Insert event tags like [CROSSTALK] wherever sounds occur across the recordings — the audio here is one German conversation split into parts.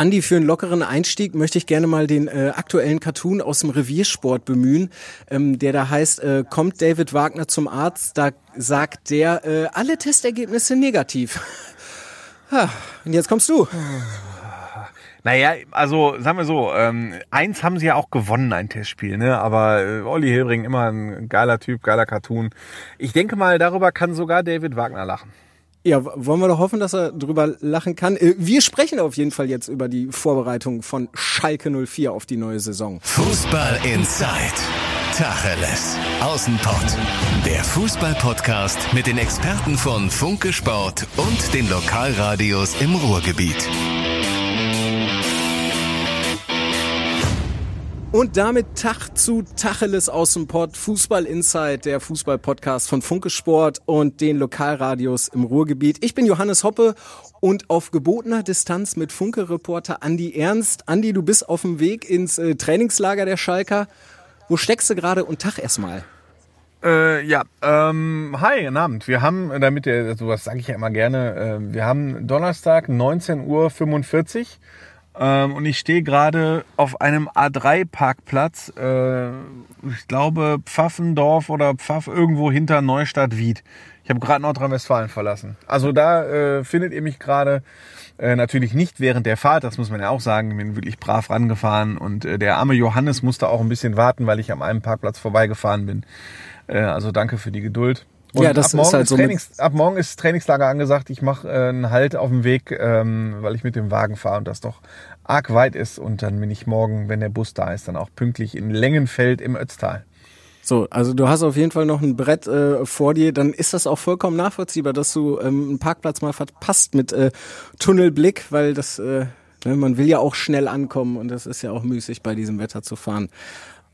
Andi, für einen lockeren Einstieg möchte ich gerne mal den äh, aktuellen Cartoon aus dem Reviersport bemühen, ähm, der da heißt, äh, kommt David Wagner zum Arzt, da sagt der, äh, alle Testergebnisse negativ. [LAUGHS] ha, und jetzt kommst du. [SIGHS] Naja, also sagen wir so, ähm, eins haben sie ja auch gewonnen, ein Testspiel, ne? Aber äh, Olli Hilbring immer ein geiler Typ, geiler Cartoon. Ich denke mal, darüber kann sogar David Wagner lachen. Ja, wollen wir doch hoffen, dass er drüber lachen kann. Äh, wir sprechen auf jeden Fall jetzt über die Vorbereitung von Schalke 04 auf die neue Saison. Fußball Inside. Tacheles. Außenpott. Der Fußball-Podcast mit den Experten von Funke Sport und den Lokalradios im Ruhrgebiet. Und damit Tag zu Tacheles aus dem Pott, Fußball Inside, der Fußball-Podcast von Funke Sport und den Lokalradios im Ruhrgebiet. Ich bin Johannes Hoppe und auf gebotener Distanz mit Funke-Reporter Andi Ernst. Andi, du bist auf dem Weg ins äh, Trainingslager der Schalker. Wo steckst du gerade und Tag erstmal? Äh, ja, ähm, hi, guten Abend. Wir haben, damit ihr, sowas sage ich ja immer gerne, äh, wir haben Donnerstag 19.45 Uhr ähm, und ich stehe gerade auf einem A3-Parkplatz, äh, ich glaube Pfaffendorf oder Pfaff irgendwo hinter Neustadt-Wied. Ich habe gerade Nordrhein-Westfalen verlassen. Also da äh, findet ihr mich gerade. Äh, natürlich nicht während der Fahrt, das muss man ja auch sagen. Ich bin wirklich brav rangefahren und äh, der arme Johannes musste auch ein bisschen warten, weil ich am einem Parkplatz vorbeigefahren bin. Äh, also danke für die Geduld. Und ja, das ab morgen ist halt ist so. Trainings, ab morgen ist Trainingslager angesagt. Ich mache äh, einen Halt auf dem Weg, ähm, weil ich mit dem Wagen fahre und das doch arg weit ist. Und dann bin ich morgen, wenn der Bus da ist, dann auch pünktlich in Längenfeld im Ötztal. So, also du hast auf jeden Fall noch ein Brett äh, vor dir, dann ist das auch vollkommen nachvollziehbar, dass du ähm, einen Parkplatz mal verpasst mit äh, Tunnelblick, weil das, äh, ne, man will ja auch schnell ankommen und das ist ja auch müßig bei diesem Wetter zu fahren.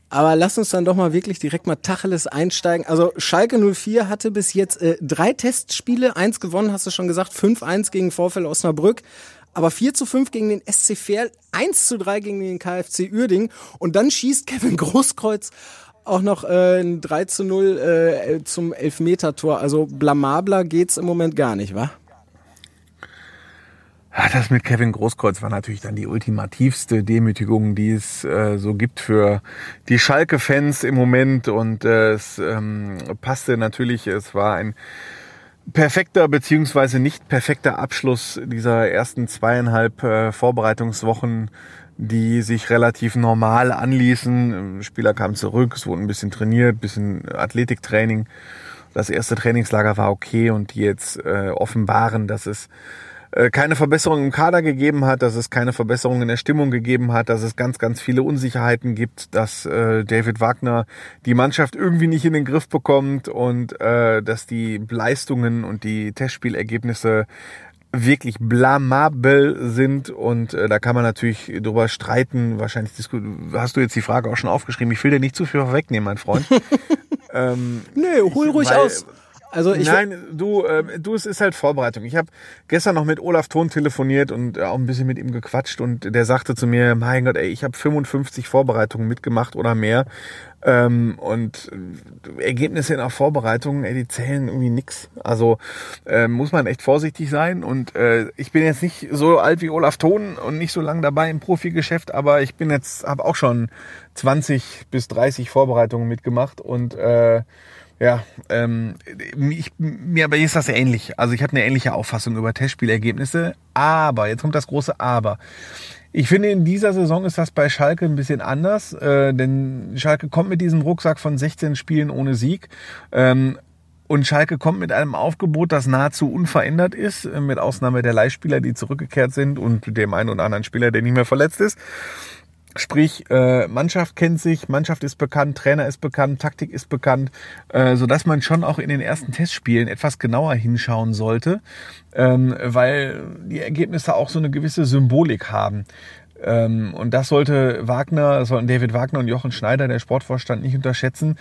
Aber lass uns dann doch mal wirklich direkt mal Tacheles einsteigen. Also Schalke 04 hatte bis jetzt äh, drei Testspiele, eins gewonnen, hast du schon gesagt, 5-1 gegen Vorfeld Osnabrück, aber 4 zu 5 gegen den SC Verl, 1 zu 3 gegen den KfC Uerding und dann schießt Kevin Großkreuz auch noch äh, ein 3 zu 0 äh, zum Elfmetertor. Also blamabler geht's im Moment gar nicht, wa? Das mit Kevin Großkreuz war natürlich dann die ultimativste Demütigung, die es äh, so gibt für die Schalke-Fans im Moment. Und äh, es ähm, passte natürlich, es war ein perfekter beziehungsweise nicht perfekter Abschluss dieser ersten zweieinhalb äh, Vorbereitungswochen, die sich relativ normal anließen. Spieler kamen zurück, es wurde ein bisschen trainiert, bisschen Athletiktraining. Das erste Trainingslager war okay und die jetzt äh, offenbaren, dass es keine Verbesserung im Kader gegeben hat, dass es keine Verbesserung in der Stimmung gegeben hat, dass es ganz, ganz viele Unsicherheiten gibt, dass äh, David Wagner die Mannschaft irgendwie nicht in den Griff bekommt und äh, dass die Leistungen und die Testspielergebnisse wirklich blamabel sind und äh, da kann man natürlich drüber streiten. Wahrscheinlich hast du jetzt die Frage auch schon aufgeschrieben. Ich will dir nicht zu viel vorwegnehmen, mein Freund. [LAUGHS] ähm, Nee, hol ruhig weil- aus. Also ich Nein, du, äh, du, es ist halt Vorbereitung. Ich habe gestern noch mit Olaf Thon telefoniert und äh, auch ein bisschen mit ihm gequatscht und der sagte zu mir, mein Gott, ey, ich habe 55 Vorbereitungen mitgemacht oder mehr ähm, und äh, Ergebnisse in der Vorbereitung, ey, die zählen irgendwie nix. Also äh, muss man echt vorsichtig sein und äh, ich bin jetzt nicht so alt wie Olaf Thon und nicht so lange dabei im Profigeschäft, aber ich bin jetzt, habe auch schon 20 bis 30 Vorbereitungen mitgemacht und äh, ja, ähm, ich, mir aber ist das ähnlich. Also ich habe eine ähnliche Auffassung über Testspielergebnisse. Aber, jetzt kommt das große Aber. Ich finde, in dieser Saison ist das bei Schalke ein bisschen anders, äh, denn Schalke kommt mit diesem Rucksack von 16 Spielen ohne Sieg. Ähm, und Schalke kommt mit einem Aufgebot, das nahezu unverändert ist, äh, mit Ausnahme der Leihspieler, die zurückgekehrt sind und dem einen oder anderen Spieler, der nicht mehr verletzt ist. Sprich, äh, Mannschaft kennt sich, Mannschaft ist bekannt, Trainer ist bekannt, Taktik ist bekannt, äh, so dass man schon auch in den ersten Testspielen etwas genauer hinschauen sollte, ähm, weil die Ergebnisse auch so eine gewisse Symbolik haben. Ähm, und das sollte Wagner, das sollten David Wagner und Jochen Schneider, der Sportvorstand, nicht unterschätzen,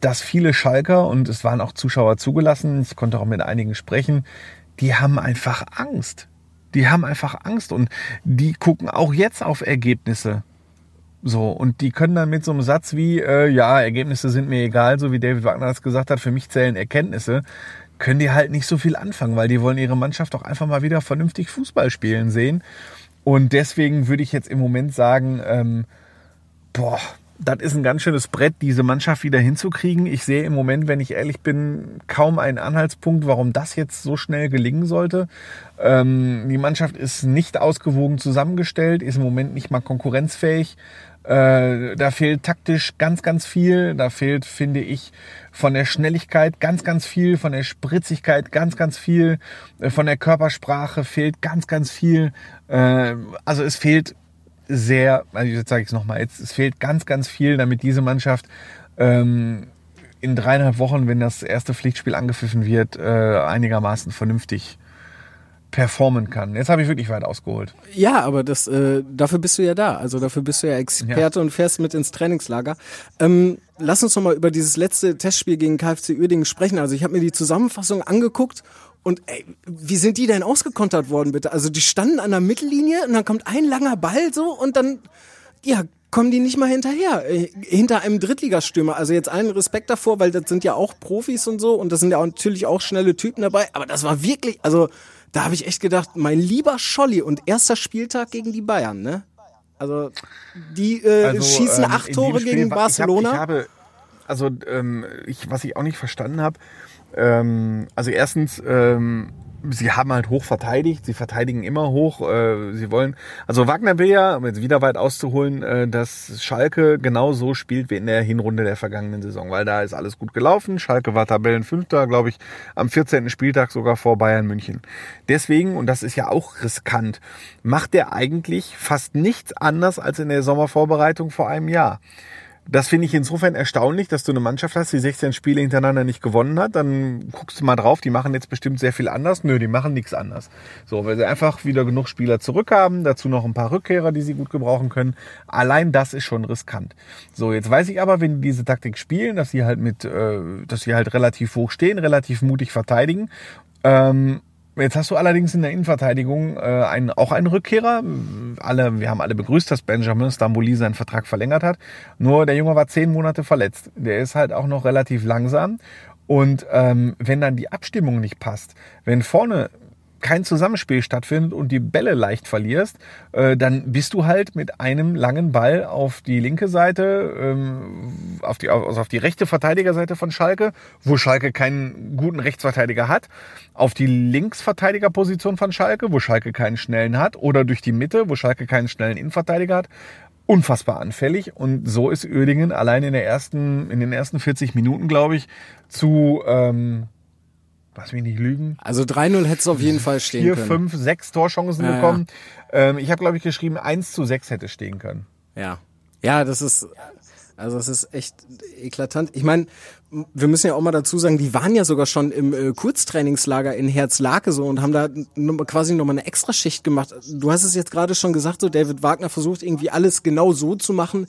dass viele Schalker, und es waren auch Zuschauer zugelassen, ich konnte auch mit einigen sprechen, die haben einfach Angst. Die haben einfach Angst und die gucken auch jetzt auf Ergebnisse. So, und die können dann mit so einem Satz wie, äh, ja, Ergebnisse sind mir egal, so wie David Wagner das gesagt hat, für mich zählen Erkenntnisse, können die halt nicht so viel anfangen, weil die wollen ihre Mannschaft auch einfach mal wieder vernünftig Fußball spielen sehen. Und deswegen würde ich jetzt im Moment sagen, ähm, boah, das ist ein ganz schönes Brett, diese Mannschaft wieder hinzukriegen. Ich sehe im Moment, wenn ich ehrlich bin, kaum einen Anhaltspunkt, warum das jetzt so schnell gelingen sollte. Ähm, die Mannschaft ist nicht ausgewogen zusammengestellt, ist im Moment nicht mal konkurrenzfähig. Äh, da fehlt taktisch ganz, ganz viel. Da fehlt, finde ich, von der Schnelligkeit ganz, ganz viel, von der Spritzigkeit ganz, ganz viel, äh, von der Körpersprache fehlt ganz, ganz viel. Äh, also es fehlt sehr, also jetzt sage ich es nochmal, es fehlt ganz, ganz viel, damit diese Mannschaft ähm, in dreieinhalb Wochen, wenn das erste Pflichtspiel angepfiffen wird, äh, einigermaßen vernünftig performen kann. Jetzt habe ich wirklich weit ausgeholt. Ja, aber das, äh, dafür bist du ja da. Also dafür bist du ja Experte ja. und fährst mit ins Trainingslager. Ähm, lass uns noch mal über dieses letzte Testspiel gegen KfC Uerdingen sprechen. Also ich habe mir die Zusammenfassung angeguckt und ey, wie sind die denn ausgekontert worden, bitte? Also die standen an der Mittellinie und dann kommt ein langer Ball so und dann, ja, kommen die nicht mal hinterher, äh, hinter einem Drittligastürmer. Also jetzt allen Respekt davor, weil das sind ja auch Profis und so und das sind ja auch natürlich auch schnelle Typen dabei. Aber das war wirklich, also da habe ich echt gedacht, mein lieber Scholli und erster Spieltag gegen die Bayern, ne? Also die äh, also, schießen ähm, acht Tore Spiel, gegen Barcelona. Ich, hab, ich habe, also ähm, ich, was ich auch nicht verstanden habe, ähm, also erstens ähm, sie haben halt hoch verteidigt, sie verteidigen immer hoch. Äh, sie wollen, also Wagner will ja, um jetzt wieder weit auszuholen, äh, dass Schalke genau so spielt wie in der Hinrunde der vergangenen Saison, weil da ist alles gut gelaufen. Schalke war Tabellenfünfter, glaube ich, am 14. Spieltag sogar vor Bayern München. Deswegen, und das ist ja auch riskant, macht er eigentlich fast nichts anders als in der Sommervorbereitung vor einem Jahr. Das finde ich insofern erstaunlich, dass du eine Mannschaft hast, die 16 Spiele hintereinander nicht gewonnen hat. Dann guckst du mal drauf, die machen jetzt bestimmt sehr viel anders. Nö, die machen nichts anders. So, weil sie einfach wieder genug Spieler zurückhaben, dazu noch ein paar Rückkehrer, die sie gut gebrauchen können. Allein das ist schon riskant. So, jetzt weiß ich aber, wenn die diese Taktik spielen, dass sie halt mit, äh, dass sie halt relativ hoch stehen, relativ mutig verteidigen. Ähm, Jetzt hast du allerdings in der Innenverteidigung äh, einen, auch einen Rückkehrer. Alle, wir haben alle begrüßt, dass Benjamin Stamboli seinen Vertrag verlängert hat. Nur der Junge war zehn Monate verletzt. Der ist halt auch noch relativ langsam. Und ähm, wenn dann die Abstimmung nicht passt, wenn vorne kein Zusammenspiel stattfindet und die Bälle leicht verlierst, äh, dann bist du halt mit einem langen Ball auf die linke Seite, ähm, auf, die, also auf die rechte Verteidigerseite von Schalke, wo Schalke keinen guten Rechtsverteidiger hat, auf die Linksverteidigerposition von Schalke, wo Schalke keinen schnellen hat, oder durch die Mitte, wo Schalke keinen schnellen Innenverteidiger hat. Unfassbar anfällig und so ist Uerdingen allein in der ersten, in den ersten 40 Minuten, glaube ich, zu ähm, lass mich nicht lügen. Also 3-0 hätte es auf jeden Fall stehen Vier, können. Vier, fünf, sechs Torchancen ja, bekommen. Ja. Ähm, ich habe, glaube ich, geschrieben, 1 zu 6 hätte stehen können. Ja. Ja, das ist, also es ist echt eklatant. Ich meine, wir müssen ja auch mal dazu sagen, die waren ja sogar schon im äh, Kurztrainingslager in Herzlake so und haben da quasi nochmal eine Extraschicht gemacht. Du hast es jetzt gerade schon gesagt, so David Wagner versucht irgendwie alles genau so zu machen,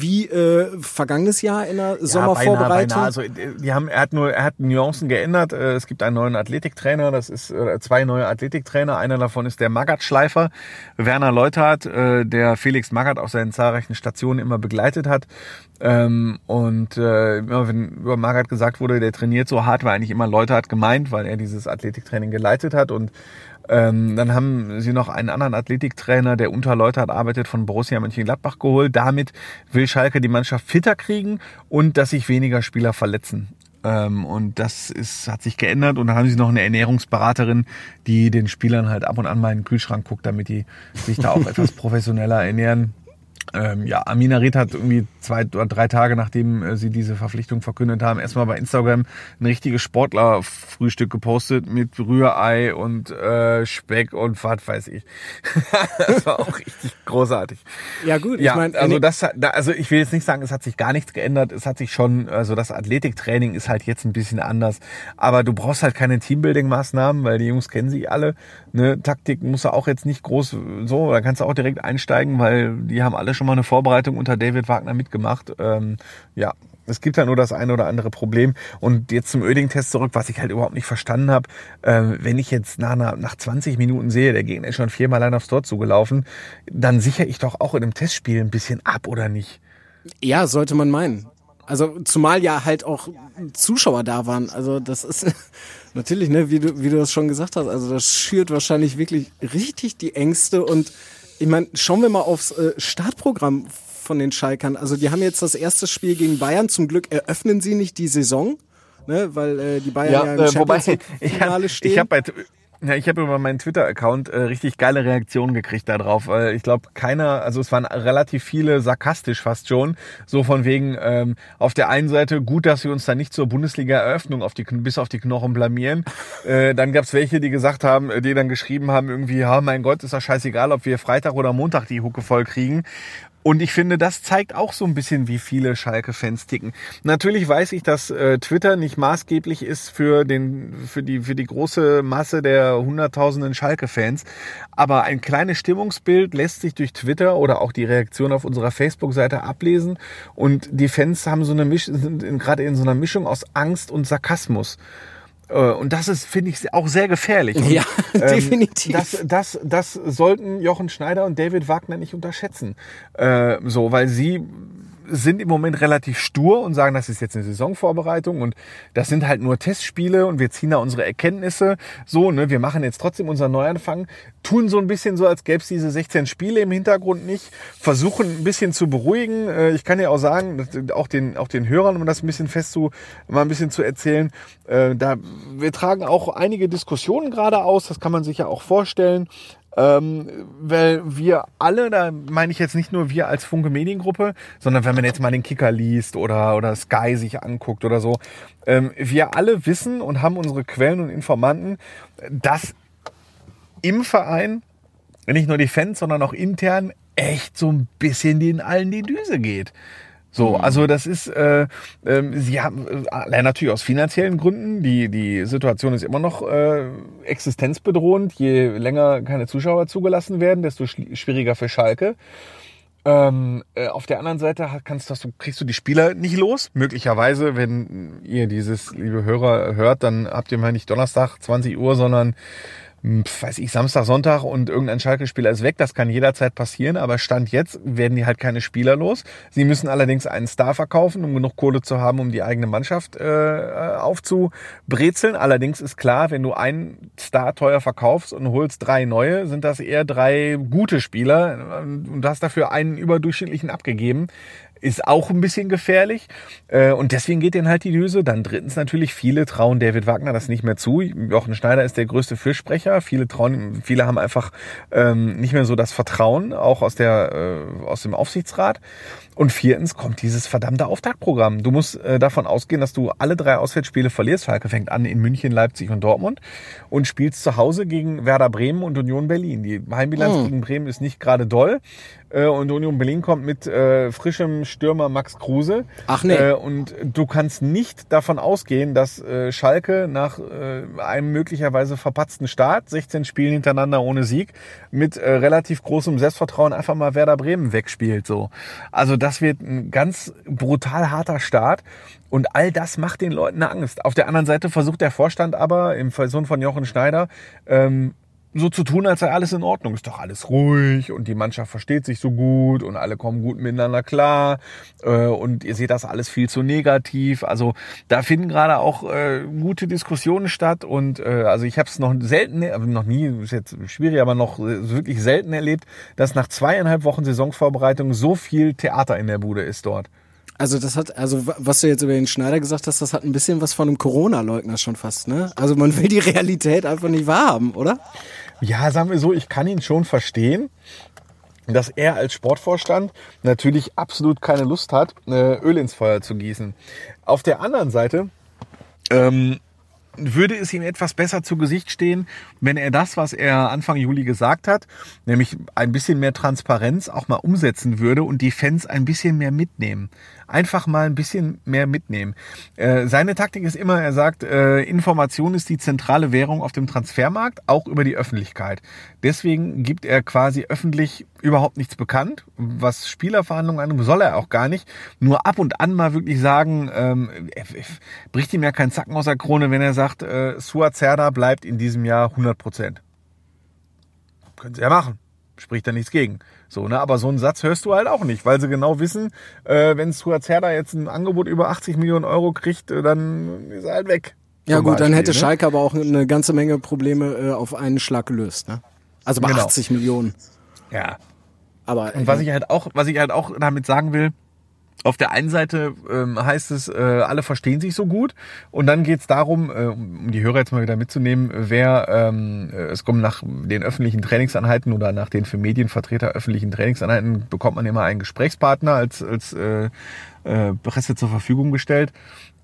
wie äh, vergangenes Jahr in der ja, Sommervorbereitung. Beinahe, beinahe. Also die haben, er hat nur, er hat Nuancen geändert. Äh, es gibt einen neuen Athletiktrainer, das ist äh, zwei neue Athletiktrainer. Einer davon ist der Magath-Schleifer, Werner Leuthardt, äh, der Felix Magath auf seinen zahlreichen Stationen immer begleitet hat. Ähm, und äh, immer wenn über Magath gesagt wurde, der trainiert so hart, war eigentlich immer Leuthardt gemeint, weil er dieses Athletiktraining geleitet hat und ähm, dann haben sie noch einen anderen Athletiktrainer, der unter Leutert arbeitet, von Borussia Mönchengladbach geholt. Damit will Schalke die Mannschaft fitter kriegen und dass sich weniger Spieler verletzen. Ähm, und das ist, hat sich geändert. Und dann haben sie noch eine Ernährungsberaterin, die den Spielern halt ab und an mal in den Kühlschrank guckt, damit die sich da auch [LAUGHS] etwas professioneller ernähren. Ähm, ja, Amina Red hat irgendwie zwei oder drei Tage, nachdem äh, sie diese Verpflichtung verkündet haben, erstmal bei Instagram ein richtiges Sportlerfrühstück gepostet mit Rührei und äh, Speck und was weiß ich. [LAUGHS] das war auch richtig großartig. Ja gut, ja, ich meine, also das, also ich will jetzt nicht sagen, es hat sich gar nichts geändert. Es hat sich schon, also das Athletiktraining ist halt jetzt ein bisschen anders. Aber du brauchst halt keine Teambuilding-Maßnahmen, weil die Jungs kennen sie alle. Ne, Taktik muss auch jetzt nicht groß so, da kannst du auch direkt einsteigen, weil die haben alle schon mal eine Vorbereitung unter David Wagner mitgemacht. Ähm, ja, es gibt halt nur das eine oder andere Problem. Und jetzt zum Öding-Test zurück, was ich halt überhaupt nicht verstanden habe. Äh, wenn ich jetzt nach, nach 20 Minuten sehe, der Gegner ist schon viermal allein aufs Tor zugelaufen, dann sichere ich doch auch in einem Testspiel ein bisschen ab, oder nicht? Ja, sollte man meinen. Also zumal ja halt auch Zuschauer da waren. Also das ist [LAUGHS] natürlich, ne, wie du, wie du das schon gesagt hast, also das schürt wahrscheinlich wirklich richtig die Ängste und ich meine, schauen wir mal aufs äh, Startprogramm von den Schalkern. Also die haben jetzt das erste Spiel gegen Bayern. Zum Glück eröffnen sie nicht die Saison, ne, weil äh, die Bayern ja, ja im äh, Champions League-Finale [LAUGHS] stehen. Ich habe bei ja, ich habe über meinen Twitter-Account äh, richtig geile Reaktionen gekriegt darauf. Äh, ich glaube, keiner, also es waren relativ viele sarkastisch fast schon, so von wegen ähm, auf der einen Seite gut, dass wir uns da nicht zur Bundesliga-Eröffnung auf die bis auf die Knochen blamieren. Äh, dann gab's welche, die gesagt haben, die dann geschrieben haben irgendwie, ja mein Gott, ist doch scheißegal, ob wir Freitag oder Montag die Hucke voll kriegen. Und ich finde, das zeigt auch so ein bisschen, wie viele Schalke-Fans ticken. Natürlich weiß ich, dass äh, Twitter nicht maßgeblich ist für, den, für, die, für die große Masse der hunderttausenden Schalke-Fans. Aber ein kleines Stimmungsbild lässt sich durch Twitter oder auch die Reaktion auf unserer Facebook-Seite ablesen. Und die Fans haben so eine Misch sind gerade in so einer Mischung aus Angst und Sarkasmus. Äh, und das ist, finde ich, auch sehr gefährlich. Und, ja, [LAUGHS] ähm, definitiv. Das, das, das sollten Jochen Schneider und David Wagner nicht unterschätzen. Äh, so, weil sie sind im Moment relativ stur und sagen, das ist jetzt eine Saisonvorbereitung und das sind halt nur Testspiele und wir ziehen da unsere Erkenntnisse so, ne, wir machen jetzt trotzdem unseren Neuanfang, tun so ein bisschen so, als gäbe es diese 16 Spiele im Hintergrund nicht, versuchen ein bisschen zu beruhigen. Äh, ich kann ja auch sagen, auch den, auch den Hörern, um das ein bisschen fest zu, mal ein bisschen zu erzählen, äh, da, wir tragen auch einige Diskussionen gerade aus, das kann man sich ja auch vorstellen. Ähm, weil wir alle, da meine ich jetzt nicht nur wir als Funke Mediengruppe, sondern wenn man jetzt mal den Kicker liest oder, oder Sky sich anguckt oder so, ähm, wir alle wissen und haben unsere Quellen und Informanten, dass im Verein nicht nur die Fans, sondern auch intern echt so ein bisschen den allen die Düse geht. So, mhm. also das ist, äh, äh, sie haben äh, natürlich aus finanziellen Gründen, die, die Situation ist immer noch äh, existenzbedrohend. Je länger keine Zuschauer zugelassen werden, desto schwieriger für Schalke. Ähm, äh, auf der anderen Seite kannst, du, kriegst du die Spieler nicht los. Möglicherweise, wenn ihr dieses, liebe Hörer, hört, dann habt ihr mal nicht Donnerstag 20 Uhr, sondern weiß ich, Samstag, Sonntag und irgendein Schalke-Spieler ist weg. Das kann jederzeit passieren, aber Stand jetzt werden die halt keine Spieler los. Sie müssen allerdings einen Star verkaufen, um genug Kohle zu haben, um die eigene Mannschaft äh, aufzubrezeln. Allerdings ist klar, wenn du einen Star teuer verkaufst und holst drei neue, sind das eher drei gute Spieler und du hast dafür einen überdurchschnittlichen abgegeben ist auch ein bisschen gefährlich. Äh, und deswegen geht denen halt die Düse. Dann drittens natürlich, viele trauen David Wagner das nicht mehr zu. Jochen Schneider ist der größte Fürsprecher. Viele trauen, viele haben einfach ähm, nicht mehr so das Vertrauen, auch aus der äh, aus dem Aufsichtsrat. Und viertens kommt dieses verdammte Auftaktprogramm. Du musst äh, davon ausgehen, dass du alle drei Auswärtsspiele verlierst. Schalke fängt an in München, Leipzig und Dortmund und spielst zu Hause gegen Werder Bremen und Union Berlin. Die Heimbilanz oh. gegen Bremen ist nicht gerade doll. Äh, und Union Berlin kommt mit äh, frischem Stürmer Max Kruse. Ach nee. Äh, und du kannst nicht davon ausgehen, dass äh, Schalke nach äh, einem möglicherweise verpatzten Start, 16 Spielen hintereinander ohne Sieg, mit äh, relativ großem Selbstvertrauen einfach mal Werder Bremen wegspielt. So, Also das wird ein ganz brutal harter Start. Und all das macht den Leuten Angst. Auf der anderen Seite versucht der Vorstand aber, im Person von Jochen Schneider, ähm, so zu tun, als sei alles in Ordnung. Ist doch alles ruhig und die Mannschaft versteht sich so gut und alle kommen gut miteinander klar äh, und ihr seht das alles viel zu negativ. Also da finden gerade auch äh, gute Diskussionen statt und äh, also ich habe es noch selten, noch nie, ist jetzt schwierig, aber noch wirklich selten erlebt, dass nach zweieinhalb Wochen Saisonvorbereitung so viel Theater in der Bude ist dort. Also das hat, also was du jetzt über den Schneider gesagt hast, das hat ein bisschen was von einem Corona-Leugner schon fast, ne? Also man will die Realität einfach nicht wahrhaben, oder? Ja, sagen wir so, ich kann ihn schon verstehen, dass er als Sportvorstand natürlich absolut keine Lust hat, äh, Öl ins Feuer zu gießen. Auf der anderen Seite ähm, würde es ihm etwas besser zu Gesicht stehen, wenn er das, was er Anfang Juli gesagt hat, nämlich ein bisschen mehr Transparenz auch mal umsetzen würde und die Fans ein bisschen mehr mitnehmen. Einfach mal ein bisschen mehr mitnehmen. Äh, seine Taktik ist immer, er sagt, äh, Information ist die zentrale Währung auf dem Transfermarkt, auch über die Öffentlichkeit. Deswegen gibt er quasi öffentlich überhaupt nichts bekannt. Was Spielerverhandlungen angeht, soll er auch gar nicht. Nur ab und an mal wirklich sagen, ähm, bricht ihm ja kein Zacken aus der Krone, wenn er sagt, äh, Suazerda bleibt in diesem Jahr 100 Prozent. Können sie ja machen. Spricht da nichts gegen. So, ne? Aber so einen Satz hörst du halt auch nicht, weil sie genau wissen, äh, wenn Suazerda jetzt ein Angebot über 80 Millionen Euro kriegt, äh, dann ist er halt weg. Ja gut, Beispiel, dann hätte ne? Schalke aber auch eine ganze Menge Probleme äh, auf einen Schlag gelöst. Ne? Also bei genau. 80 Millionen. Ja. Aber Und was ich halt auch, was ich halt auch damit sagen will, auf der einen Seite ähm, heißt es, äh, alle verstehen sich so gut und dann geht es darum, äh, um die Hörer jetzt mal wieder mitzunehmen, wer ähm, äh, es kommt nach den öffentlichen Trainingseinheiten oder nach den für Medienvertreter öffentlichen Trainingseinheiten bekommt man immer einen Gesprächspartner als als äh, äh, Presse zur Verfügung gestellt.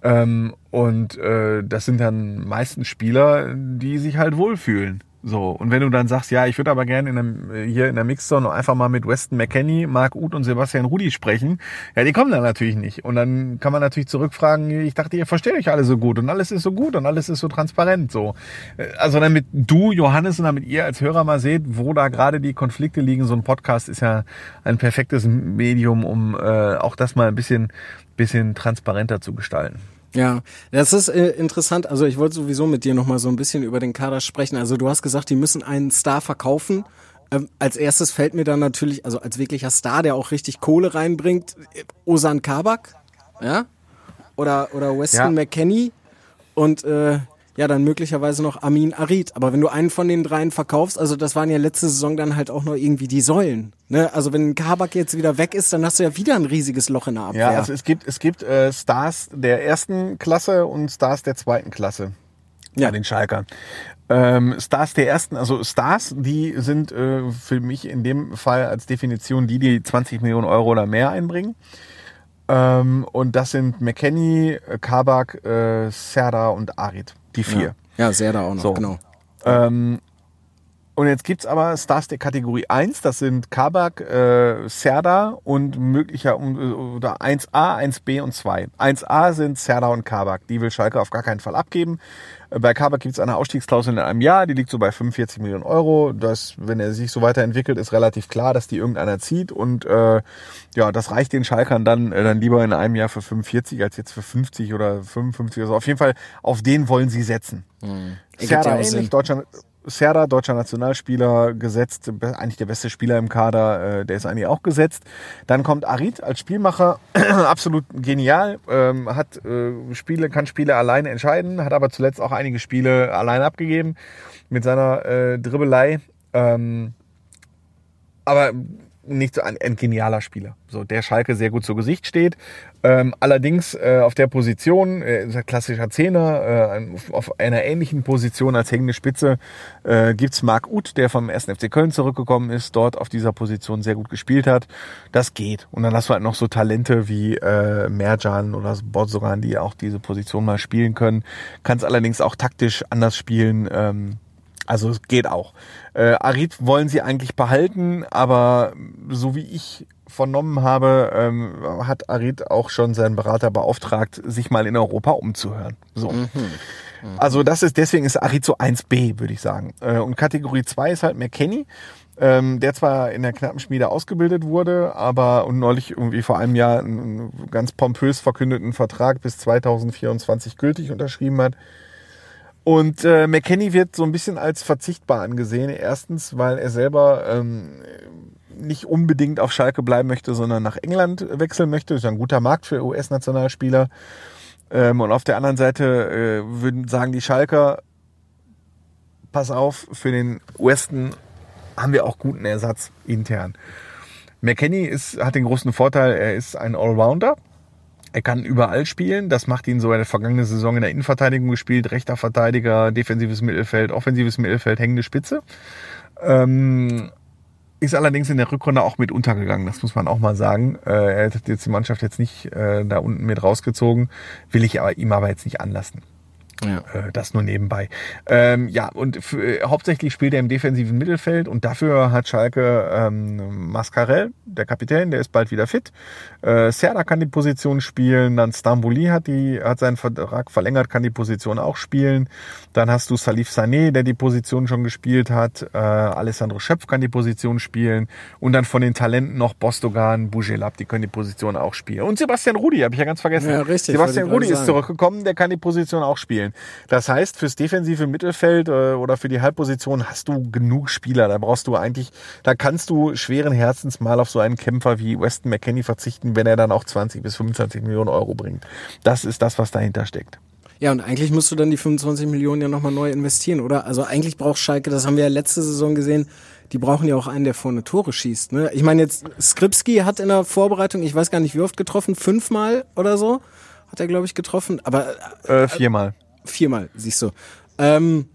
Ähm, und äh, das sind dann meistens Spieler, die sich halt wohlfühlen. So, und wenn du dann sagst, ja, ich würde aber gerne in einem, äh, hier in der Mixzone einfach mal mit Weston McKenney, Mark Uth und Sebastian Rudi sprechen, ja, die kommen dann natürlich nicht. Und dann kann man natürlich zurückfragen, ich dachte, ihr versteht euch alle so gut und alles ist so gut und alles ist so transparent. So, Äh, Also damit du, Johannes, und damit ihr als Hörer mal seht, wo da gerade die Konflikte liegen, so ein Podcast ist ja ein perfektes Medium, um äh, auch das mal ein bisschen, bisschen transparenter zu gestalten. Ja, das ist äh, interessant. Also ich wollte sowieso mit dir nochmal so ein bisschen über den Kader sprechen. Also du hast gesagt, die müssen einen Star verkaufen. Ähm, als erstes fällt mir dann natürlich, also als wirklicher Star, der auch richtig Kohle reinbringt, äh, Osan Kabak, ja, oder oder Weston Ja. McKenney und äh, ja dann möglicherweise noch Amin Arid. Aber wenn du einen von den dreien verkaufst, also das waren ja letzte Saison dann halt auch noch irgendwie die Säulen. Ne? Also wenn Kabak jetzt wieder weg ist, dann hast du ja wieder ein riesiges Loch in der Abwehr. Ja, also es gibt, es gibt äh, Stars der ersten Klasse und Stars der zweiten Klasse. Ja. Bei den Schalkern. Ähm, Stars der ersten, also Stars, die sind äh, für mich in dem Fall als Definition die, die 20 Millionen Euro oder mehr einbringen. Ähm, und das sind McKenny, Kabak, äh, Serda und Arid. Die vier. ja, ja sehr da auch noch, So. genau. Ähm, und jetzt gibt's aber Stars der Kategorie 1, das sind Kabak, äh, Serda und möglicher um- oder 1a, 1b und 2. 1a sind Serda und Kabak, die will Schalke auf gar keinen Fall abgeben. Bei Kabak gibt's eine Ausstiegsklausel in einem Jahr, die liegt so bei 45 Millionen Euro. Das, wenn er sich so weiterentwickelt, ist relativ klar, dass die irgendeiner zieht und äh, ja, das reicht den Schalkern dann, äh, dann lieber in einem Jahr für 45 als jetzt für 50 oder 55. Also auf jeden Fall, auf den wollen sie setzen. Ergibt Serda ja ähnlich, Sinn. Deutschland, Serda, deutscher Nationalspieler, gesetzt, eigentlich der beste Spieler im Kader, äh, der ist eigentlich auch gesetzt. Dann kommt Arid als Spielmacher, [CLEARS THROAT] absolut genial, ähm, hat äh, Spiele, kann Spiele alleine entscheiden, hat aber zuletzt auch einige Spiele allein abgegeben mit seiner äh, Dribbelei. Ähm, aber nicht so ein, ein genialer Spieler, so der Schalke sehr gut zu Gesicht steht. Ähm, allerdings äh, auf der Position, äh, klassischer Zehner, äh, auf einer ähnlichen Position als hängende Spitze äh, gibt's Marc Uth, der vom 1. FC Köln zurückgekommen ist, dort auf dieser Position sehr gut gespielt hat. Das geht. Und dann hast du halt noch so Talente wie äh, Merjan oder Bozzogan, die auch diese Position mal spielen können. Kannst allerdings auch taktisch anders spielen. Ähm, also es geht auch. Äh, Arid wollen sie eigentlich behalten, aber so wie ich vernommen habe, ähm, hat Arid auch schon seinen Berater beauftragt, sich mal in Europa umzuhören. So. Also das ist, deswegen ist Arid so 1b, würde ich sagen. Äh, und Kategorie 2 ist halt McKenny, ähm, der zwar in der Knappenschmiede ausgebildet wurde, aber und neulich irgendwie vor einem Jahr einen ganz pompös verkündeten Vertrag bis 2024 gültig unterschrieben hat. Und äh, McKenny wird so ein bisschen als verzichtbar angesehen. Erstens, weil er selber ähm, nicht unbedingt auf Schalke bleiben möchte, sondern nach England wechseln möchte. Ist ja ein guter Markt für US-Nationalspieler. Ähm, und auf der anderen Seite äh, würden sagen die Schalker, pass auf, für den Weston haben wir auch guten Ersatz intern. McKenny ist, hat den großen Vorteil, er ist ein Allrounder. Er kann überall spielen. Das macht ihn so in der vergangenen Saison in der Innenverteidigung gespielt. Rechter Verteidiger, defensives Mittelfeld, offensives Mittelfeld, hängende Spitze. Ähm, ist allerdings in der Rückrunde auch mit untergegangen, das muss man auch mal sagen. Äh, er hat jetzt die Mannschaft jetzt nicht äh, da unten mit rausgezogen, will ich aber, ihm aber jetzt nicht anlassen. Ja. Äh, das nur nebenbei. Ähm, ja, und für, äh, hauptsächlich spielt er im defensiven Mittelfeld und dafür hat Schalke ähm, Mascarell, der Kapitän, der ist bald wieder fit. Äh, Serda kann die Position spielen, dann Stambouli hat, die, hat seinen Vertrag verlängert, kann die Position auch spielen. Dann hast du Salif Sané, der die Position schon gespielt hat. Äh, Alessandro Schöpf kann die Position spielen. Und dann von den Talenten noch Bostogan, Bujelab, die können die Position auch spielen. Und Sebastian Rudi, habe ich ja ganz vergessen. Ja, richtig, Sebastian Rudi ist zurückgekommen, der kann die Position auch spielen. Das heißt, fürs defensive Mittelfeld äh, oder für die Halbposition hast du genug Spieler. Da brauchst du eigentlich, da kannst du schweren Herzens mal auf so einen Kämpfer wie Weston McKenney verzichten, wenn er dann auch 20 bis 25 Millionen Euro bringt. Das ist das, was dahinter steckt. Ja, und eigentlich musst du dann die 25 Millionen ja nochmal neu investieren, oder? Also eigentlich braucht Schalke, das haben wir ja letzte Saison gesehen, die brauchen ja auch einen, der vorne Tore schießt. Ne? Ich meine jetzt, Skripski hat in der Vorbereitung, ich weiß gar nicht wie oft getroffen, fünfmal oder so hat er glaube ich getroffen, aber äh, viermal. Viermal, siehst du. Ähm,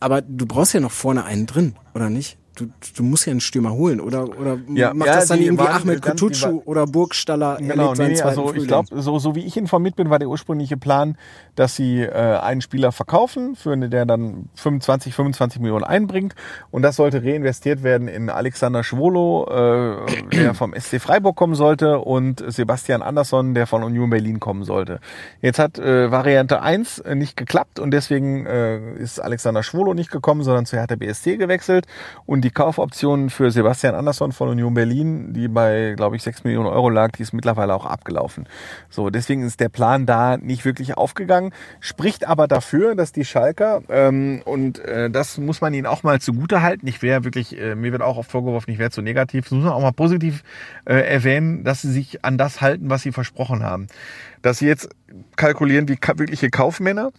aber du brauchst ja noch vorne einen drin, oder nicht? Du, du musst ja einen Stürmer holen oder oder ja, macht ja, das dann irgendwie Ahmed Kutucu oder Burgstaller Genau, nee, also ich Frühling? glaube, so, so wie ich informiert bin, war der ursprüngliche Plan, dass sie äh, einen Spieler verkaufen, für eine, der dann 25, 25 Millionen einbringt. Und das sollte reinvestiert werden in Alexander Schwolo, äh, der vom SC Freiburg kommen sollte, und Sebastian Andersson, der von Union Berlin kommen sollte. Jetzt hat äh, Variante 1 äh, nicht geklappt und deswegen äh, ist Alexander Schwolo nicht gekommen, sondern zu Hertha BSC gewechselt. Und die Kaufoption für Sebastian Andersson von Union Berlin, die bei, glaube ich, 6 Millionen Euro lag, die ist mittlerweile auch abgelaufen. So, deswegen ist der Plan da nicht wirklich aufgegangen, spricht aber dafür, dass die Schalker, ähm, und äh, das muss man ihnen auch mal zugute halten, ich wäre wirklich, äh, mir wird auch oft vorgeworfen, ich wäre zu negativ, das muss man auch mal positiv äh, erwähnen, dass sie sich an das halten, was sie versprochen haben. Dass sie jetzt kalkulieren wie ka wirkliche Kaufmänner,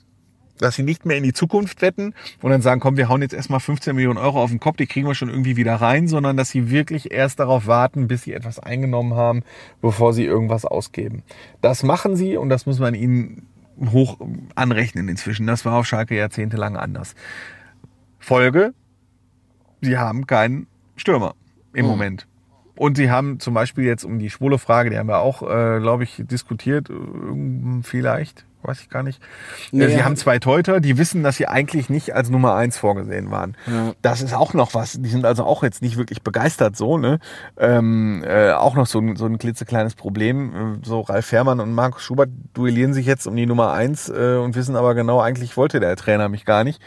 dass sie nicht mehr in die Zukunft wetten und dann sagen, komm, wir hauen jetzt erstmal 15 Millionen Euro auf den Kopf, die kriegen wir schon irgendwie wieder rein, sondern dass sie wirklich erst darauf warten, bis sie etwas eingenommen haben, bevor sie irgendwas ausgeben. Das machen sie und das muss man ihnen hoch anrechnen inzwischen. Das war auf Schalke jahrzehntelang anders. Folge, sie haben keinen Stürmer im Moment. Und sie haben zum Beispiel jetzt um die schwule Frage, die haben wir auch, äh, glaube ich, diskutiert, äh, vielleicht, weiß ich gar nicht. Nee, äh, sie ja. haben zwei Teuter, die wissen, dass sie eigentlich nicht als Nummer eins vorgesehen waren. Ja. Das ist auch noch was. Die sind also auch jetzt nicht wirklich begeistert so, ne? Ähm, äh, auch noch so ein, so ein klitzekleines Problem. Äh, So Ralf Fährmann und Markus Schubert duellieren sich jetzt um die Nummer eins äh, und wissen aber genau, eigentlich wollte der Trainer mich gar nicht.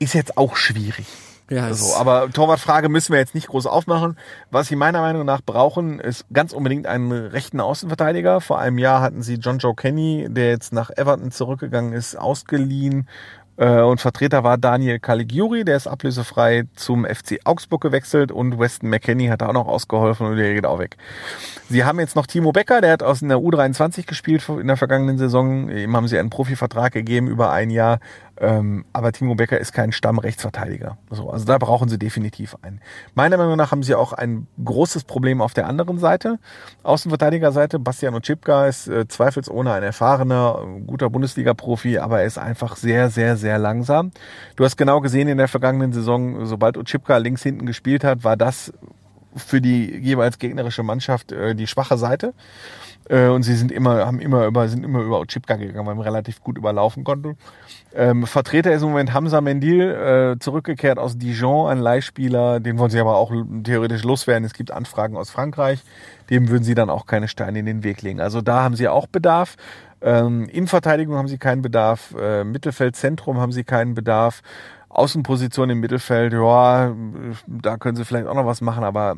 Ist jetzt auch schwierig. Ja, so, aber Torwartfrage müssen wir jetzt nicht groß aufmachen. Was sie meiner Meinung nach brauchen, ist ganz unbedingt einen rechten Außenverteidiger. Vor einem Jahr hatten sie John Joe Kenny, der jetzt nach Everton zurückgegangen ist, ausgeliehen. Äh, Und Vertreter war Daniel Caligiuri, der ist ablösefrei zum FC Augsburg gewechselt und Weston McKenney hat da auch noch ausgeholfen und der geht auch weg. Sie haben jetzt noch Timo Becker, der hat aus in der U23 gespielt in der vergangenen Saison. Ihm haben sie einen Profivertrag gegeben über ein Jahr. Ähm, aber Timo Becker ist kein Stammrechtsverteidiger. So, also da brauchen sie definitiv einen. Meiner Meinung nach haben sie auch ein großes Problem auf der anderen Seite. Außenverteidigerseite, Bastian Oczipka ist äh, zweifelsohne ein erfahrener, äh, guter Bundesliga-Profi, aber er ist einfach sehr, sehr, sehr langsam. Du hast genau gesehen in der vergangenen Saison, sobald Oczipka links hinten gespielt hat, war das für die jeweils gegnerische Mannschaft äh, die schwache Seite. Äh, und sie sind immer, haben immer über, sind immer über Ochipka gegangen, weil man relativ gut überlaufen konnte. Ähm, Vertreter ist im Moment Hamza Mendil, äh, zurückgekehrt aus Dijon, ein Leihspieler, den wollen sie aber auch theoretisch loswerden. Es gibt Anfragen aus Frankreich, dem würden sie dann auch keine Steine in den Weg legen. Also da haben sie auch Bedarf. Ähm, Innenverteidigung haben sie keinen Bedarf, äh, Mittelfeldzentrum haben sie keinen Bedarf. Außenposition im Mittelfeld, ja, da können sie vielleicht auch noch was machen, aber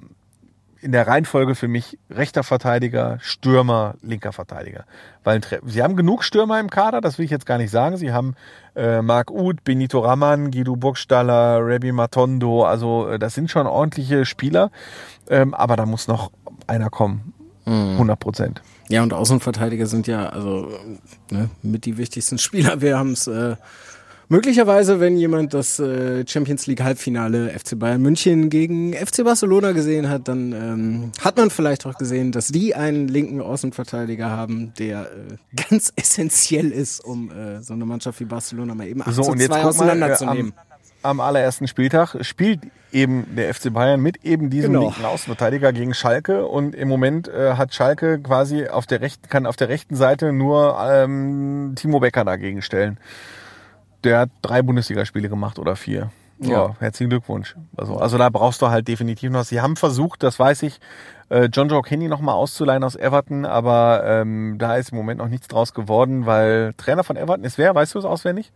in der Reihenfolge für mich rechter Verteidiger, Stürmer, linker Verteidiger. Weil sie haben genug Stürmer im Kader, das will ich jetzt gar nicht sagen. Sie haben äh, Marc Uth, Benito Raman, Guido Burgstaller, Rebi Matondo, also äh, das sind schon ordentliche Spieler, ähm, aber da muss noch einer kommen. 100 Prozent. Ja, und Außenverteidiger sind ja also ne, mit die wichtigsten [LAUGHS] Spieler. Wir haben es äh, möglicherweise, wenn jemand das äh, Champions League Halbfinale FC Bayern München gegen FC Barcelona gesehen hat, dann ähm, hat man vielleicht auch gesehen, dass die einen linken Außenverteidiger haben, der äh, ganz [LAUGHS] essentiell ist, um äh, so eine Mannschaft wie Barcelona mal eben 8 So, zu und jetzt 2 guck mal, äh, auseinanderzunehmen. am, am allerersten Spieltag spielt eben der FC Bayern mit eben diesem Genau. linken Außenverteidiger gegen Schalke und im Moment äh, hat Schalke quasi auf der rechten, kann auf der rechten Seite nur ähm, Timo Becker dagegen stellen. Der hat drei Bundesligaspiele gemacht oder vier. Ja, Ja. herzlichen Glückwunsch. Also, also da brauchst du halt definitiv noch. was. Sie haben versucht, das weiß ich, äh, John Joe Kenny nochmal auszuleihen aus Everton, aber ähm, da ist im Moment noch nichts draus geworden, weil Trainer von Everton ist wer? Weißt du es auswendig?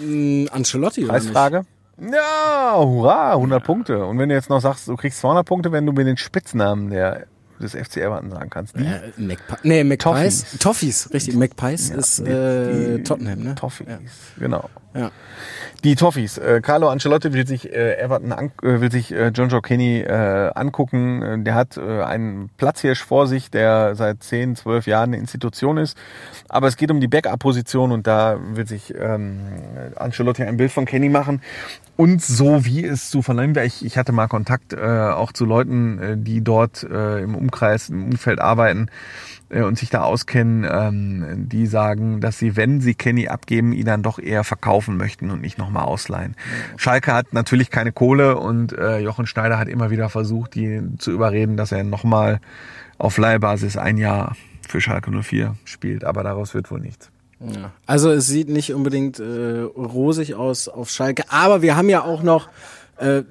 Mm, Ancelotti oder? Preisfrage? Ja, hurra, 100 Punkte. Und wenn du jetzt noch sagst, du kriegst 200 Punkte, wenn du mir den Spitznamen der, des FC Everton sagen kannst. Die Äh, Magpie nee, Magpies. Toffees. Toffees, richtig. Magpies Ja, ist äh, die Tottenham, ne? Toffees, Ja. genau. Ja. Die Toffees. Äh, Carlo Ancelotti will sich äh, Everton an, äh, will sich äh, John Joe Kenny äh, angucken. Äh, Der hat äh, einen Platzhirsch vor sich, der seit 10, 12 Jahren eine Institution ist. Aber es geht um die Backup-Position und da will sich ähm, Ancelotti ein Bild von Kenny machen. Und so wie es zu vernehmen wäre, ich, ich hatte mal Kontakt äh, auch zu Leuten, äh, die dort äh, im Umkreis, im Umfeld arbeiten äh, und sich da auskennen, ähm, die sagen, dass sie, wenn sie Kenny abgeben, ihn dann doch eher verkaufen möchten und nicht nochmal ausleihen. Schalke hat natürlich keine Kohle und äh, Jochen Schneider hat immer wieder versucht, die zu überreden, dass er nochmal auf Leihbasis ein Jahr für Schalke 04 spielt, aber daraus wird wohl nichts. Ja. Also es sieht nicht unbedingt äh, rosig aus auf Schalke, aber wir haben ja auch noch äh,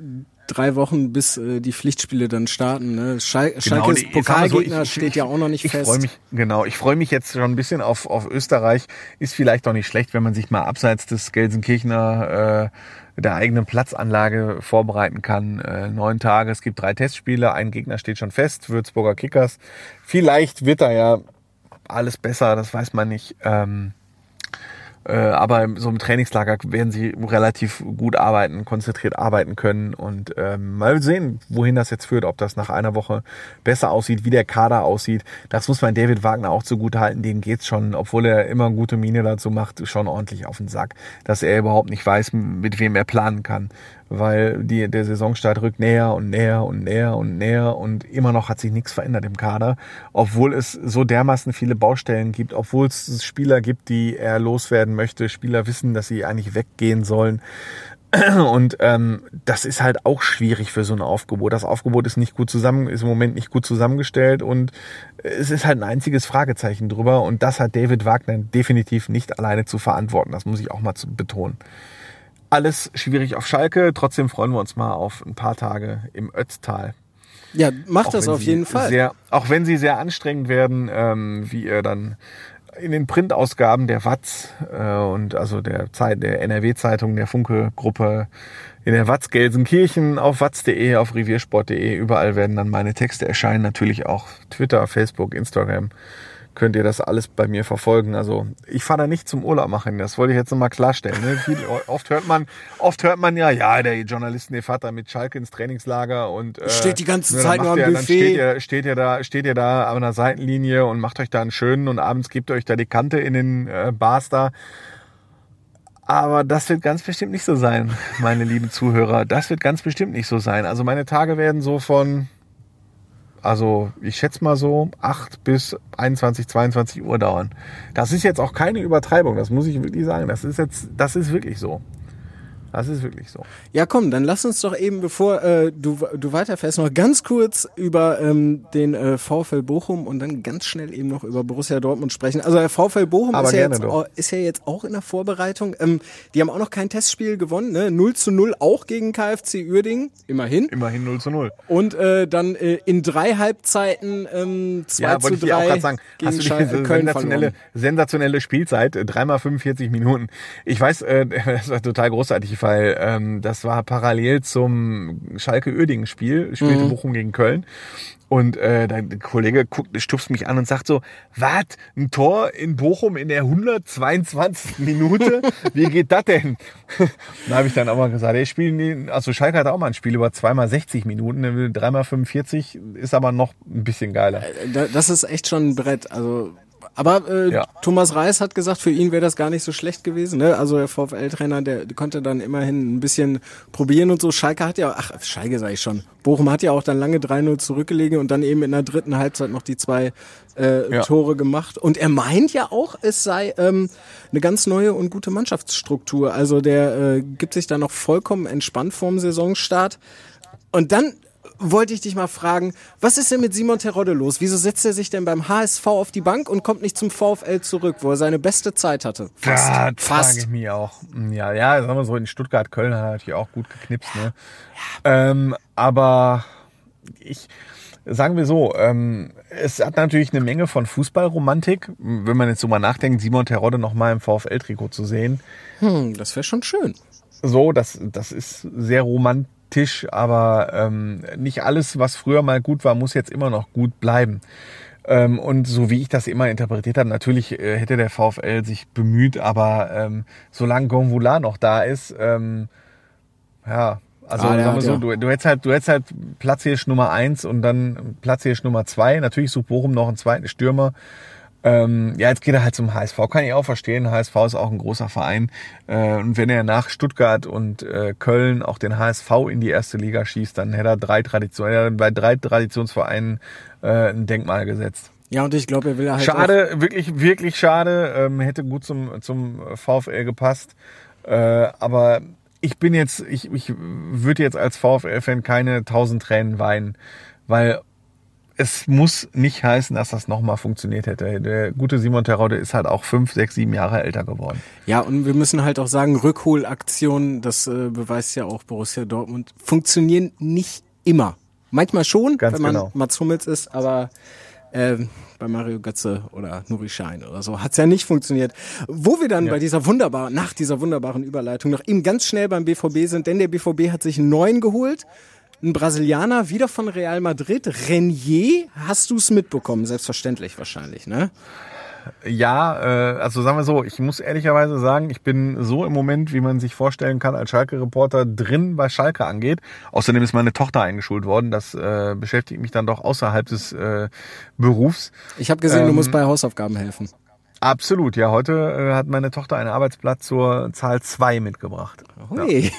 drei Wochen, bis äh, die Pflichtspiele dann starten. Ne? Schal genau, Schalkes Pokalgegner so, ich, steht ja auch noch nicht ich fest. Freu mich, genau, ich freue mich jetzt schon ein bisschen auf, auf Österreich. Ist vielleicht auch nicht schlecht, wenn man sich mal abseits des Gelsenkirchener äh, der eigenen Platzanlage vorbereiten kann. Äh, neun Tage, es gibt drei Testspiele, ein Gegner steht schon fest, Würzburger Kickers. Vielleicht wird da ja alles besser, das weiß man nicht. Ähm, äh, aber so im Trainingslager werden sie relativ gut arbeiten, konzentriert arbeiten können. Und ähm, mal sehen, wohin das jetzt führt, ob das nach einer Woche besser aussieht, wie der Kader aussieht. Das muss man David Wagner auch zugute halten, dem geht's schon, obwohl er immer gute Miene dazu macht, schon ordentlich auf den Sack, dass er überhaupt nicht weiß, mit wem er planen kann. Weil die, der Saisonstart rückt näher und näher und näher und näher und immer noch hat sich nichts verändert im Kader, obwohl es so dermaßen viele Baustellen gibt, obwohl es Spieler gibt, die er loswerden möchte. Spieler wissen, dass sie eigentlich weggehen sollen. [CLEARS THROAT] Und ähm, das ist halt auch schwierig für so ein Aufgebot. Das Aufgebot ist nicht gut zusammen, ist im Moment nicht gut zusammengestellt und es ist halt ein einziges Fragezeichen drüber. Und das hat David Wagner definitiv nicht alleine zu verantworten. Das muss ich auch mal betonen. Alles schwierig auf Schalke. Trotzdem freuen wir uns mal auf ein paar Tage im Ötztal. Ja, macht auch das auf jeden Fall. Sehr, auch wenn sie sehr anstrengend werden, ähm, wie ihr dann in den Printausgaben der Watz äh, und also der Zeit der NRW-Zeitung, der Funke-Gruppe, in der Watz Gelsenkirchen, auf watz.de, auf reviersport.de, überall werden dann meine Texte erscheinen, natürlich auch Twitter, Facebook, Instagram könnt ihr das alles bei mir verfolgen. Also ich fahre da nicht zum Urlaub machen, das wollte ich jetzt nochmal klarstellen. Ne? Viel, oft hört man, oft hört man ja, ja, der Journalisten, der fährt da mit Schalke ins Trainingslager und äh, steht die ganze ne, Zeit nur am der, Buffet. Dann steht ihr, steht ihr da, steht ihr da an der Seitenlinie und macht euch da einen schönen und abends gebt ihr euch da die Kante in den äh, Bars da. Aber das wird ganz bestimmt nicht so sein, meine lieben Zuhörer. Das wird ganz bestimmt nicht so sein. Also meine Tage werden so von also ich schätze mal so 8 bis 21, 22 Uhr dauern. Das ist jetzt auch keine Übertreibung, das muss ich wirklich sagen. Das ist jetzt, das ist wirklich so. Das ist wirklich so. Ja, komm, dann lass uns doch eben, bevor äh, du, du weiterfährst, noch ganz kurz über ähm, den äh, VfL Bochum und dann ganz schnell eben noch über Borussia Dortmund sprechen. Also der VfL Bochum ist ja, jetzt, auch, ist ja, jetzt, auch in der Vorbereitung. Ähm, die haben auch noch kein Testspiel gewonnen, ne? 0 zu 0 auch gegen KfC Uerdingen, immerhin. Immerhin 0 zu 0. Und äh, dann äh, in drei Halbzeiten ähm, 2 ja, zu 3 ich auch sagen, gegen hast du die Köln sensationelle, sensationelle Spielzeit, dreimal 45 Minuten. Ich weiß, äh, [LAUGHS] das war total großartig weil ähm, das war parallel zum Schalke-Oerdingen-Spiel, spielte mhm. Bochum gegen Köln. Und äh, der Kollege guckt, stupst mich an und sagt so, was, ein Tor in Bochum in der 122. Minute? Wie geht das denn? [LAUGHS] da habe ich dann auch mal gesagt, ey, spielen also Schalke hat auch mal ein Spiel über zweimal 60 Minuten, dreimal 45 ist aber noch ein bisschen geiler. Äh, das ist echt schon ein Brett. Also aber äh, ja. Thomas Reis hat gesagt, für ihn wäre das gar nicht so schlecht gewesen. Ne? Also der VfL-Trainer, der konnte dann immerhin ein bisschen probieren und so. Schalke hat ja, ach Schalke sage ich schon, Bochum hat ja auch dann lange 3-0 zurückgelegen und dann eben in der dritten Halbzeit noch die zwei äh, ja. Tore gemacht. Und er meint ja auch, es sei ähm, eine ganz neue und gute Mannschaftsstruktur. Also der äh, gibt sich da noch vollkommen entspannt vorm Saisonstart. Und dann wollte ich dich mal fragen, was ist denn mit Simon Terodde los? Wieso setzt er sich denn beim HSV auf die Bank und kommt nicht zum VfL zurück, wo er seine beste Zeit hatte? Fast. Ja, Fast. frage ich mich auch. Ja, ja, sagen wir so, in Stuttgart, Köln hat er natürlich auch gut geknipst. Ne? Ja. Ähm, aber ich, sagen wir so, ähm, es hat natürlich eine Menge von Fußballromantik, wenn man jetzt so mal nachdenkt, Simon Terodde noch mal im VfL-Trikot zu sehen. Hm, das wäre schon schön. So, das, das ist sehr romantisch Tisch, aber ähm, nicht alles, was früher mal gut war, muss jetzt immer noch gut bleiben. Ähm, und so wie ich das immer interpretiert habe, natürlich äh, hätte der VfL sich bemüht, aber ähm, solange Gonvoula noch da ist, ähm, ja, also ah, ja, so, ja. du, du hättest halt, du hättest halt Platzhirsch Nummer eins und dann Platzhirsch Nummer zwei. Natürlich sucht Bochum noch einen zweiten Stürmer. Ähm, ja, jetzt geht er halt zum HSV. Kann ich auch verstehen. HSV ist auch ein großer Verein. Äh, und wenn er nach Stuttgart und äh, Köln auch den HSV in die erste Liga schießt, dann hätte er drei Tradition, er bei drei Traditionsvereinen äh, ein Denkmal gesetzt. Ja, und ich glaube, er will halt. Schade, wirklich, wirklich schade. Ähm, hätte gut zum, zum VfL gepasst. Äh, aber ich bin jetzt, ich, ich würde jetzt als VfL-Fan keine tausend Tränen weinen, weil es muss nicht heißen, dass das nochmal funktioniert hätte. Der gute Simon Terode ist halt auch fünf, sechs, sieben Jahre älter geworden. Ja, und wir müssen halt auch sagen, Rückholaktionen, das äh, beweist ja auch Borussia Dortmund, funktionieren nicht immer. Manchmal schon, Ganz wenn man genau. Mats Hummels ist, aber äh, bei Mario Götze oder Nuri Schein oder so hat's ja nicht funktioniert. Wo wir dann Ja. bei dieser wunderbaren, nach dieser wunderbaren Überleitung noch eben ganz schnell beim BVB sind, denn der BVB hat sich neuen geholt. Ein Brasilianer, wieder von Real Madrid. Renier, hast du es mitbekommen? Selbstverständlich wahrscheinlich, ne? Ja, äh, also sagen wir so, ich muss ehrlicherweise sagen, ich bin so im Moment, wie man sich vorstellen kann, als Schalke-Reporter drin, was Schalke angeht. Außerdem ist meine Tochter eingeschult worden. Das äh, beschäftigt mich dann doch außerhalb des äh, Berufs. Ich habe gesehen, du Ähm, musst bei Hausaufgaben helfen. Absolut, ja. Heute äh, hat meine Tochter ein Arbeitsblatt zur Zahl 2 mitgebracht. Hui.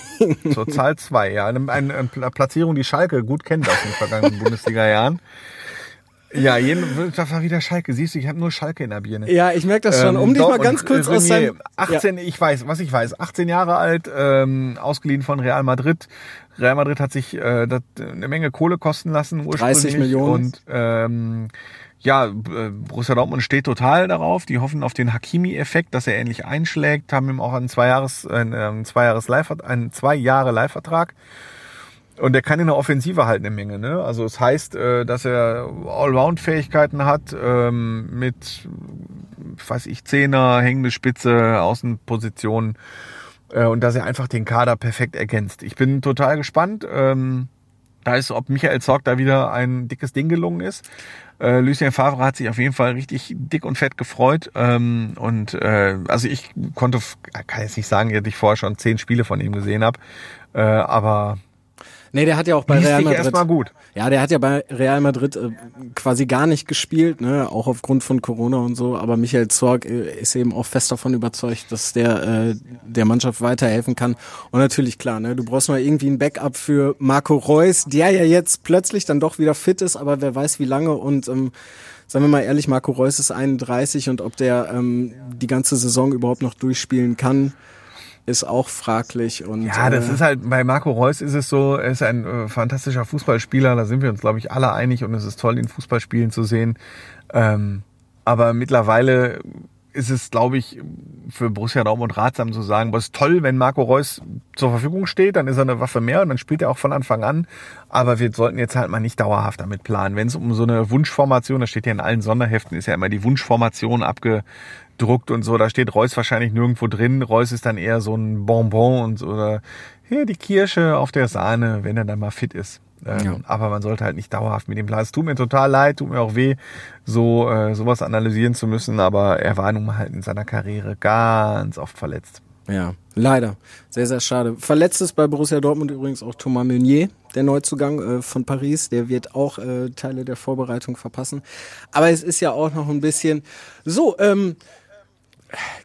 Zur Zahl 2, ja. Eine, eine, eine Platzierung, die Schalke gut kennt aus den vergangenen [LAUGHS] Bundesliga-Jahren. Ja, jeden, das war wieder Schalke. Siehst du, ich habe nur Schalke in der Birne. Ja, ich merke das schon. Ähm, Um dich doch, mal ganz kurz aus Renier, seinem... 18, ich weiß, was ich weiß, 18 Jahre alt, ähm, ausgeliehen von Real Madrid. Real Madrid hat sich äh, das, eine Menge Kohle kosten lassen ursprünglich. 30 Millionen. Und ähm, ja, äh, Borussia Dortmund steht total darauf. Die hoffen auf den Hakimi-Effekt, dass er ähnlich einschlägt, haben ihm auch einen zwei Jahres, einen, ähm, zwei Jahres Live, einen zwei Jahre Leihvertrag. Und der kann in der Offensive halt eine Menge. Ne? Also es heißt, äh, dass er Allround-Fähigkeiten hat ähm, mit, weiß ich, Zehner, hängende Spitze, Außenposition äh, und dass er einfach den Kader perfekt ergänzt. Ich bin total gespannt. Ähm, da ist, ob Michael Zorg da wieder ein dickes Ding gelungen ist. Äh, Lucien Favre hat sich auf jeden Fall richtig dick und fett gefreut. Ähm, und äh, also ich konnte, kann jetzt nicht sagen, dass ich vorher schon zehn Spiele von ihm gesehen habe. Äh, aber Nee, der hat ja auch bei Real Madrid. erstmal gut. Ja, der hat ja bei Real Madrid äh, quasi gar nicht gespielt, ne, auch aufgrund von Corona und so. Aber Michael Zorg äh, ist eben auch fest davon überzeugt, dass der äh, der Mannschaft weiterhelfen kann. Und natürlich klar, ne, du brauchst mal irgendwie ein Backup für Marco Reus, der ja jetzt plötzlich dann doch wieder fit ist, aber wer weiß wie lange. Und ähm, sagen wir mal ehrlich, Marco Reus ist 31 und ob der ähm, die ganze Saison überhaupt noch durchspielen kann, ist auch fraglich. Und Ja, das äh, ist halt, bei Marco Reus ist es so, er ist ein äh, fantastischer Fußballspieler, da sind wir uns, glaube ich, alle einig und es ist toll, ihn Fußballspielen zu sehen. Ähm, aber mittlerweile ist es, glaube ich, für Borussia Dortmund ratsam zu sagen, was toll, wenn Marco Reus zur Verfügung steht, dann ist er eine Waffe mehr und dann spielt er auch von Anfang an. Aber wir sollten jetzt halt mal nicht dauerhaft damit planen. Wenn es um so eine Wunschformation, das steht ja in allen Sonderheften, ist ja immer die Wunschformation abgedruckt und so, da steht Reus wahrscheinlich nirgendwo drin. Reus ist dann eher so ein Bonbon und so, oder hier die Kirsche auf der Sahne, wenn er dann mal fit ist. Ähm, Ja. Aber man sollte halt nicht dauerhaft mit dem planen. Es tut mir total leid, tut mir auch weh, so äh, sowas analysieren zu müssen, aber er war nun mal halt in seiner Karriere ganz oft verletzt. Ja, leider. Sehr, sehr schade. Verletzt ist bei Borussia Dortmund übrigens auch Thomas Meunier, der Neuzugang äh, von Paris. Der wird auch äh, Teile der Vorbereitung verpassen. Aber es ist ja auch noch ein bisschen so, ähm,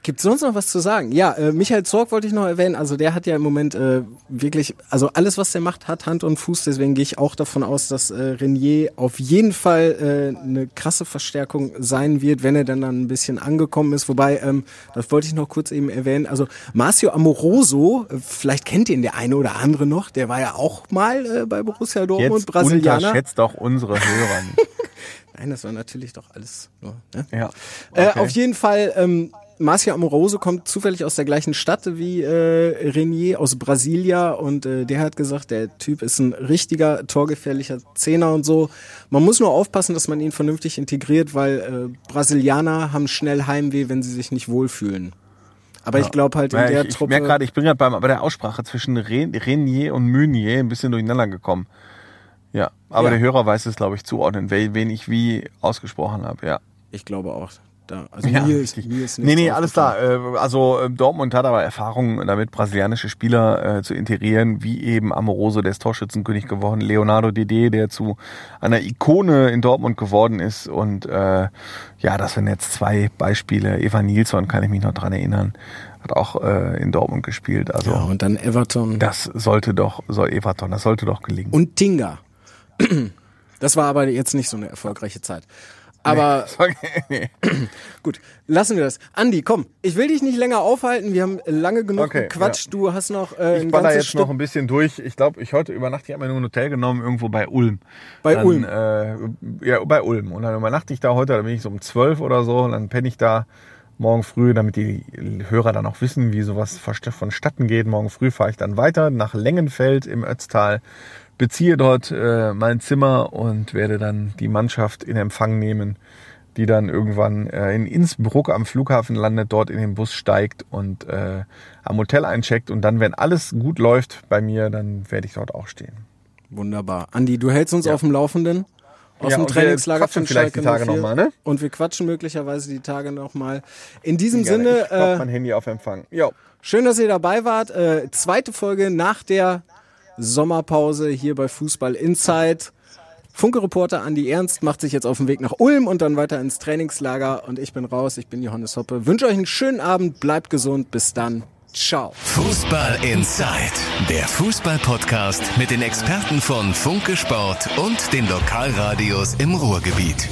Gibt sonst noch was zu sagen? Ja, äh, Michael Zorg wollte ich noch erwähnen. Also der hat ja im Moment äh, wirklich, also alles, was der macht, hat Hand und Fuß. Deswegen gehe ich auch davon aus, dass äh, Renier auf jeden Fall äh, eine krasse Verstärkung sein wird, wenn er dann, dann ein bisschen angekommen ist. Wobei, ähm, das wollte ich noch kurz eben erwähnen. Also Marcio Amoroso, äh, vielleicht kennt ihn der eine oder andere noch. Der war ja auch mal äh, bei Borussia Dortmund, Jetzt Brasilianer. unterschätzt doch unsere Hörer nicht. [LAUGHS] Nein, das war natürlich doch alles nur. Ne? Ja. Äh, Okay. auf jeden Fall, ähm, Marcia Amoroso kommt zufällig aus der gleichen Stadt wie äh, Renier aus Brasilia und äh, der hat gesagt, der Typ ist ein richtiger torgefährlicher Zehner und so. Man muss nur aufpassen, dass man ihn vernünftig integriert, weil äh, Brasilianer haben schnell Heimweh, wenn sie sich nicht wohlfühlen. Aber ich glaube halt in Ja, der ich, ich Truppe. merke gerade, ich bin gerade bei, der Aussprache zwischen Ren, Renier und Meunier ein bisschen durcheinander gekommen. Ja, aber Ja. der Hörer weiß es, glaube ich, zuordnen, wen ich wie ausgesprochen habe. Ja. ich glaube auch. Da. Also Ja, mir, ist, mir ist Nee, nee, alles klar. Äh, Also äh, Dortmund hat aber Erfahrung damit, brasilianische Spieler äh, zu integrieren, wie eben Amoroso, der ist Torschützenkönig geworden, Leonardo Dede, der zu einer Ikone in Dortmund geworden ist und äh, ja, das sind jetzt zwei Beispiele. Eva Nilsson, kann ich mich noch dran erinnern, hat auch äh, in Dortmund gespielt. Also Ja, und dann Everton das sollte doch, soll Everton, das sollte doch gelingen. und Tinga. [CLEARS THROAT] Das war aber jetzt nicht so eine erfolgreiche Zeit. Aber nee. [CLEARS THROAT] gut, lassen wir das. Andi, komm, ich will dich nicht länger aufhalten. Wir haben lange genug Okay, gequatscht. Du hast noch äh, Ich ein baller jetzt Stück noch ein bisschen durch. Ich glaube, ich heute über Nacht, ich habe mir nur ein Hotel genommen, irgendwo bei Ulm. Bei dann, Ulm? Äh, ja, bei Ulm. Und dann übernachte ich da heute, da bin ich so um 12 oder so, und dann penne ich da morgen früh, damit die Hörer dann auch wissen, wie sowas vonstatten geht. Morgen früh fahre ich dann weiter nach Lengenfeld im Ötztal, beziehe dort äh, mein Zimmer und werde dann die Mannschaft in Empfang nehmen, die dann irgendwann äh, in Innsbruck am Flughafen landet, dort in den Bus steigt und äh, am Hotel eincheckt. Und dann, wenn alles gut läuft bei mir, dann werde ich dort auch stehen. Wunderbar. Andi, du hältst uns auf dem Laufenden aus Ja, dem Trainingslager von vielleicht die Schalke Tage 04. noch mal, ne? Und wir quatschen möglicherweise die Tage nochmal. In diesem. Sinne, ich äh, mein Handy auf Empfang. Ja. schön, dass ihr dabei wart. Äh, zweite Folge nach der Sommerpause hier bei Fußball Insight. Funke-Reporter Andi Ernst macht sich jetzt auf den Weg nach Ulm und dann weiter ins Trainingslager. Und ich bin raus, ich bin Johannes Hoppe. Wünsche euch einen schönen Abend, bleibt gesund, bis dann. Ciao. Fußball Inside, der Fußball-Podcast mit den Experten von Funke Sport und den Lokalradios im Ruhrgebiet.